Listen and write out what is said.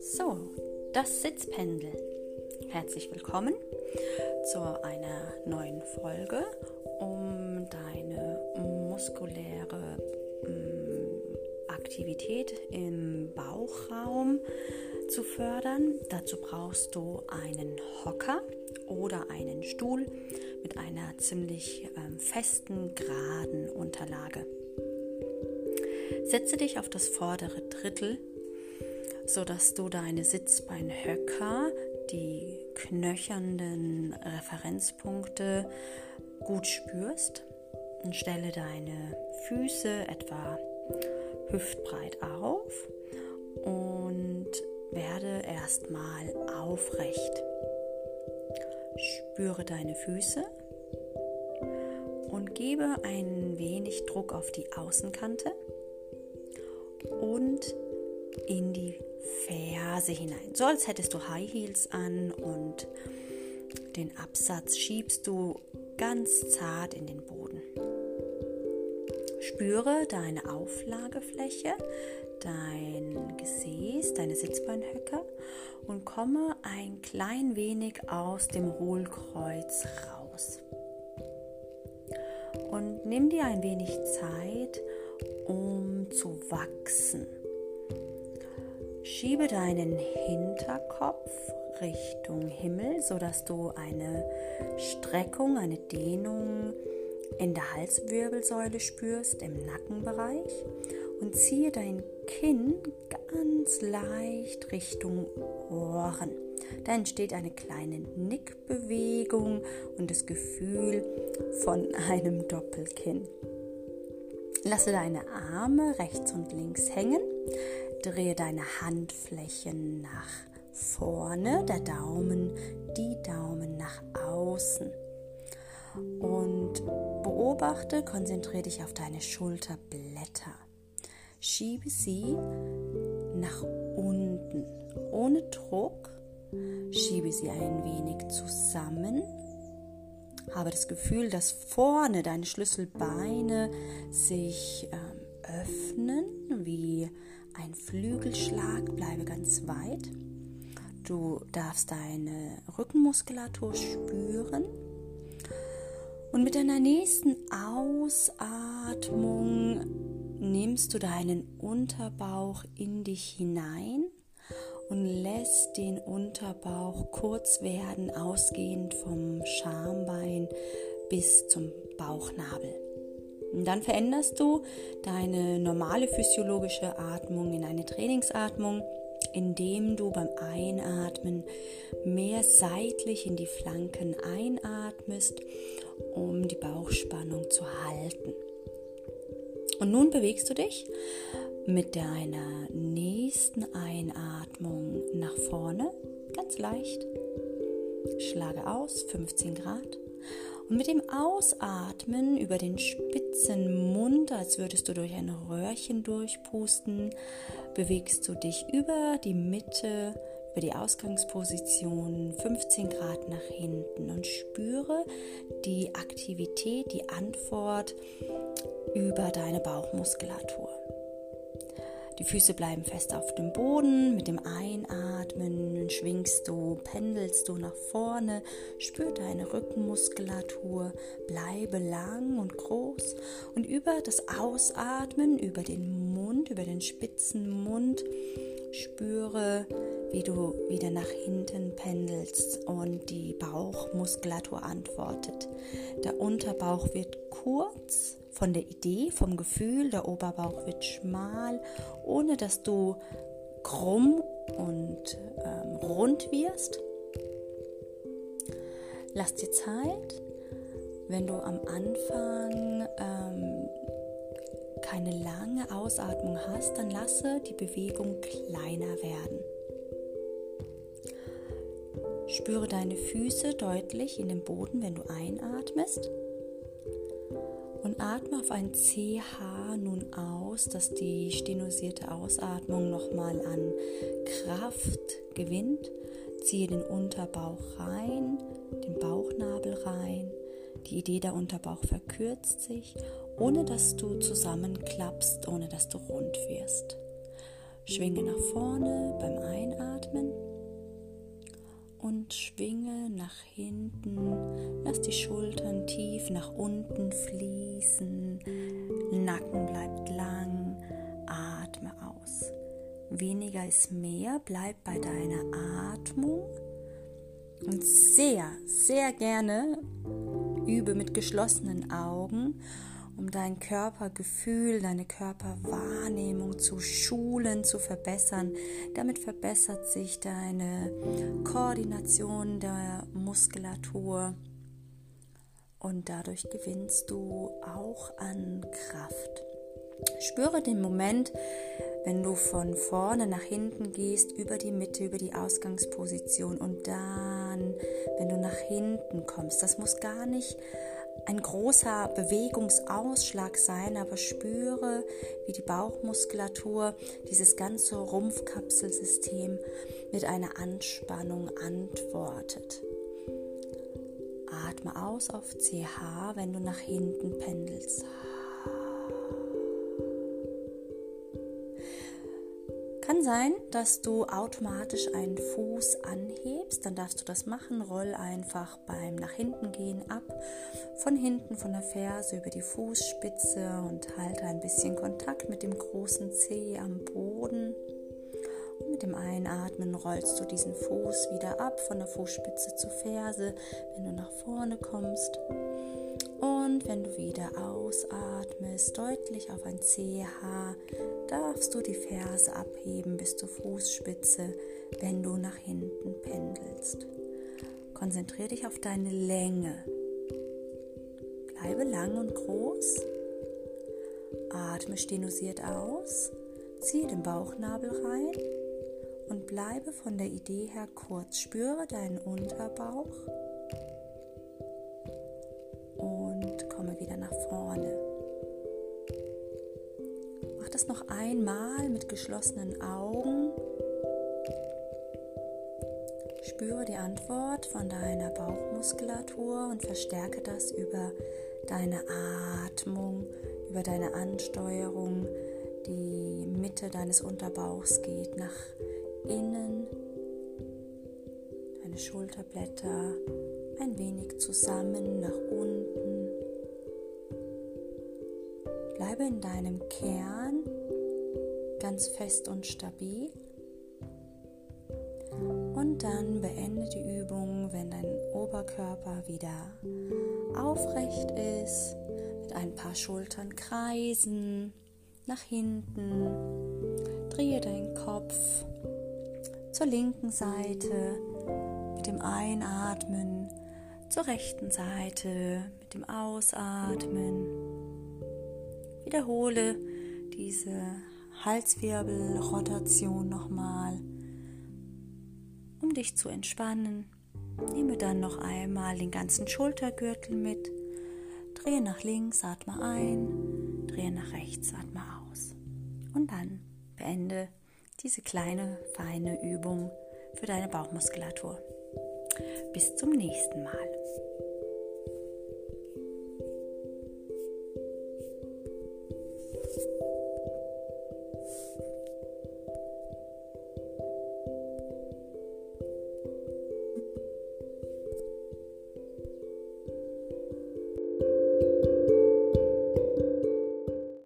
So, das Sitzpendel. Herzlich willkommen zu einer neuen Folge, um deine muskuläre mm, Aktivität im Bauchraum zu fördern. Dazu brauchst du einen Hocker oder einen Stuhl mit einer ziemlich ähm, festen, geraden Unterlage. Setze dich auf das vordere Drittel, sodass du deine Sitzbeinhöcker, die knöchernden Referenzpunkte gut spürst und stelle deine Füße etwa hüftbreit auf und werde erstmal aufrecht. Spüre deine Füße und gebe ein wenig Druck auf die Außenkante und in die Ferse hinein. So als hättest du High Heels an und den Absatz schiebst du ganz zart in den Boden. Spüre deine Auflagefläche, dein Gesäß, deine Sitzbeinhöcker und komme ein klein wenig aus dem Hohlkreuz raus. Und nimm dir ein wenig Zeit, um zu wachsen. Schiebe deinen Hinterkopf Richtung Himmel, sodass du eine Streckung, eine Dehnung in der Halswirbelsäule spürst, im Nackenbereich und ziehe dein Kinn ganz leicht Richtung Ohren. Da entsteht eine kleine Nickbewegung und das Gefühl von einem Doppelkinn. Lasse deine Arme rechts und links hängen. Drehe deine Handflächen nach vorne, der Daumen, die Daumen nach außen. Und beobachte, konzentriere dich auf deine Schulterblätter. Schiebe sie nach unten, ohne Druck. Schiebe sie ein wenig zusammen. Habe das Gefühl, dass vorne deine Schlüsselbeine sich ähm, öffnen wie ein Flügelschlag. Bleibe ganz weit. Du darfst deine Rückenmuskulatur spüren. Und mit deiner nächsten Ausatmung nimmst du deinen Unterbauch in dich hinein und lässt den Unterbauch kurz werden, ausgehend vom Schambein bis zum Bauchnabel. Und dann veränderst du deine normale physiologische Atmung in eine Trainingsatmung, indem du beim Einatmen mehr seitlich in die Flanken einatmest, um die Bauchspannung zu halten. Und nun bewegst du dich mit deiner nächsten Einatmung nach vorne, ganz leicht. Schlage aus, 15 Grad. Und mit dem Ausatmen über den spitzen Mund, als würdest du durch ein Röhrchen durchpusten, bewegst du dich über die Mitte, über die Ausgangsposition 15 Grad nach hinten und spüre die Aktivität, die Antwort über deine Bauchmuskulatur. Die Füße bleiben fest auf dem Boden. Mit dem Einatmen schwingst du, pendelst du nach vorne. Spür deine Rückenmuskulatur. Bleibe lang und groß. Und über das Ausatmen, über den Mund, über den spitzen Mund, spüre, wie du wieder nach hinten pendelst und die Bauchmuskulatur antwortet. Der Unterbauch wird kurz von der Idee, vom Gefühl, der Oberbauch wird schmal, ohne dass du krumm und ähm, rund wirst. Lass dir Zeit, wenn du am Anfang ähm, keine lange Ausatmung hast, dann lasse die Bewegung kleiner werden. Spüre deine Füße deutlich in den Boden, wenn du einatmest. Und atme auf ein CH nun aus, dass die stenosierte Ausatmung nochmal an Kraft gewinnt. Ziehe den Unterbauch rein, den Bauchnabel rein, Die Idee der Unterbauch verkürzt sich, ohne dass du zusammenklappst, ohne dass du rund wirst. Schwinge nach vorne beim Einatmen und schwinge nach hinten. Lass die Schultern tief nach unten fließen. Nacken bleibt lang. Atme aus. Weniger ist mehr. Bleib bei deiner Atmung. Und sehr, sehr gerne übe mit geschlossenen Augen um dein Körpergefühl, deine Körperwahrnehmung zu schulen, zu verbessern. Damit verbessert sich deine Koordination der Muskulatur und dadurch gewinnst du auch an Kraft. Spüre den Moment, wenn du von vorne nach hinten gehst, über die Mitte, über die Ausgangsposition und dann, wenn du nach hinten kommst. Das muss gar nicht ein großer Bewegungsausschlag sein, aber spüre, wie die Bauchmuskulatur dieses ganze Rumpfkapselsystem mit einer Anspannung antwortet. Atme aus auf CH, wenn du nach hinten pendelst. Kann sein, dass du automatisch einen Fuß anhebst, dann darfst du das machen. Roll einfach beim nach hinten gehen ab, von hinten von der Ferse über die Fußspitze und halte ein bisschen Kontakt mit dem großen Zeh am Boden. Und mit dem Einatmen rollst du diesen Fuß wieder ab von der Fußspitze zur Ferse, wenn du nach vorne kommst. Und wenn du wieder ausatmest, deutlich auf ein CH, darfst du die Ferse abheben bis zur Fußspitze, wenn du nach hinten pendelst. Konzentriere dich auf deine Länge. Bleibe lang und groß. Atme stenusiert aus. Ziehe den Bauchnabel rein und bleibe von der Idee her kurz. Spüre deinen Unterbauch das noch einmal mit geschlossenen Augen. Spüre die Antwort von deiner Bauchmuskulatur und verstärke das über deine Atmung, über deine Ansteuerung. Die Mitte deines Unterbauchs geht nach innen. Deine Schulterblätter ein wenig zusammen nach unten. Bleibe in deinem Kern ganz fest und stabil. Und dann beende die Übung, wenn dein Oberkörper wieder aufrecht ist, mit ein paar Schultern kreisen, nach hinten, drehe deinen Kopf zur linken Seite mit dem Einatmen, zur rechten Seite mit dem Ausatmen. Wiederhole diese Halswirbelrotation nochmal, um dich zu entspannen. Nehme dann noch einmal den ganzen Schultergürtel mit. Drehe nach links, atme ein, drehe nach rechts, atme aus. Und dann beende diese kleine, feine Übung für deine Bauchmuskulatur. Bis zum nächsten Mal.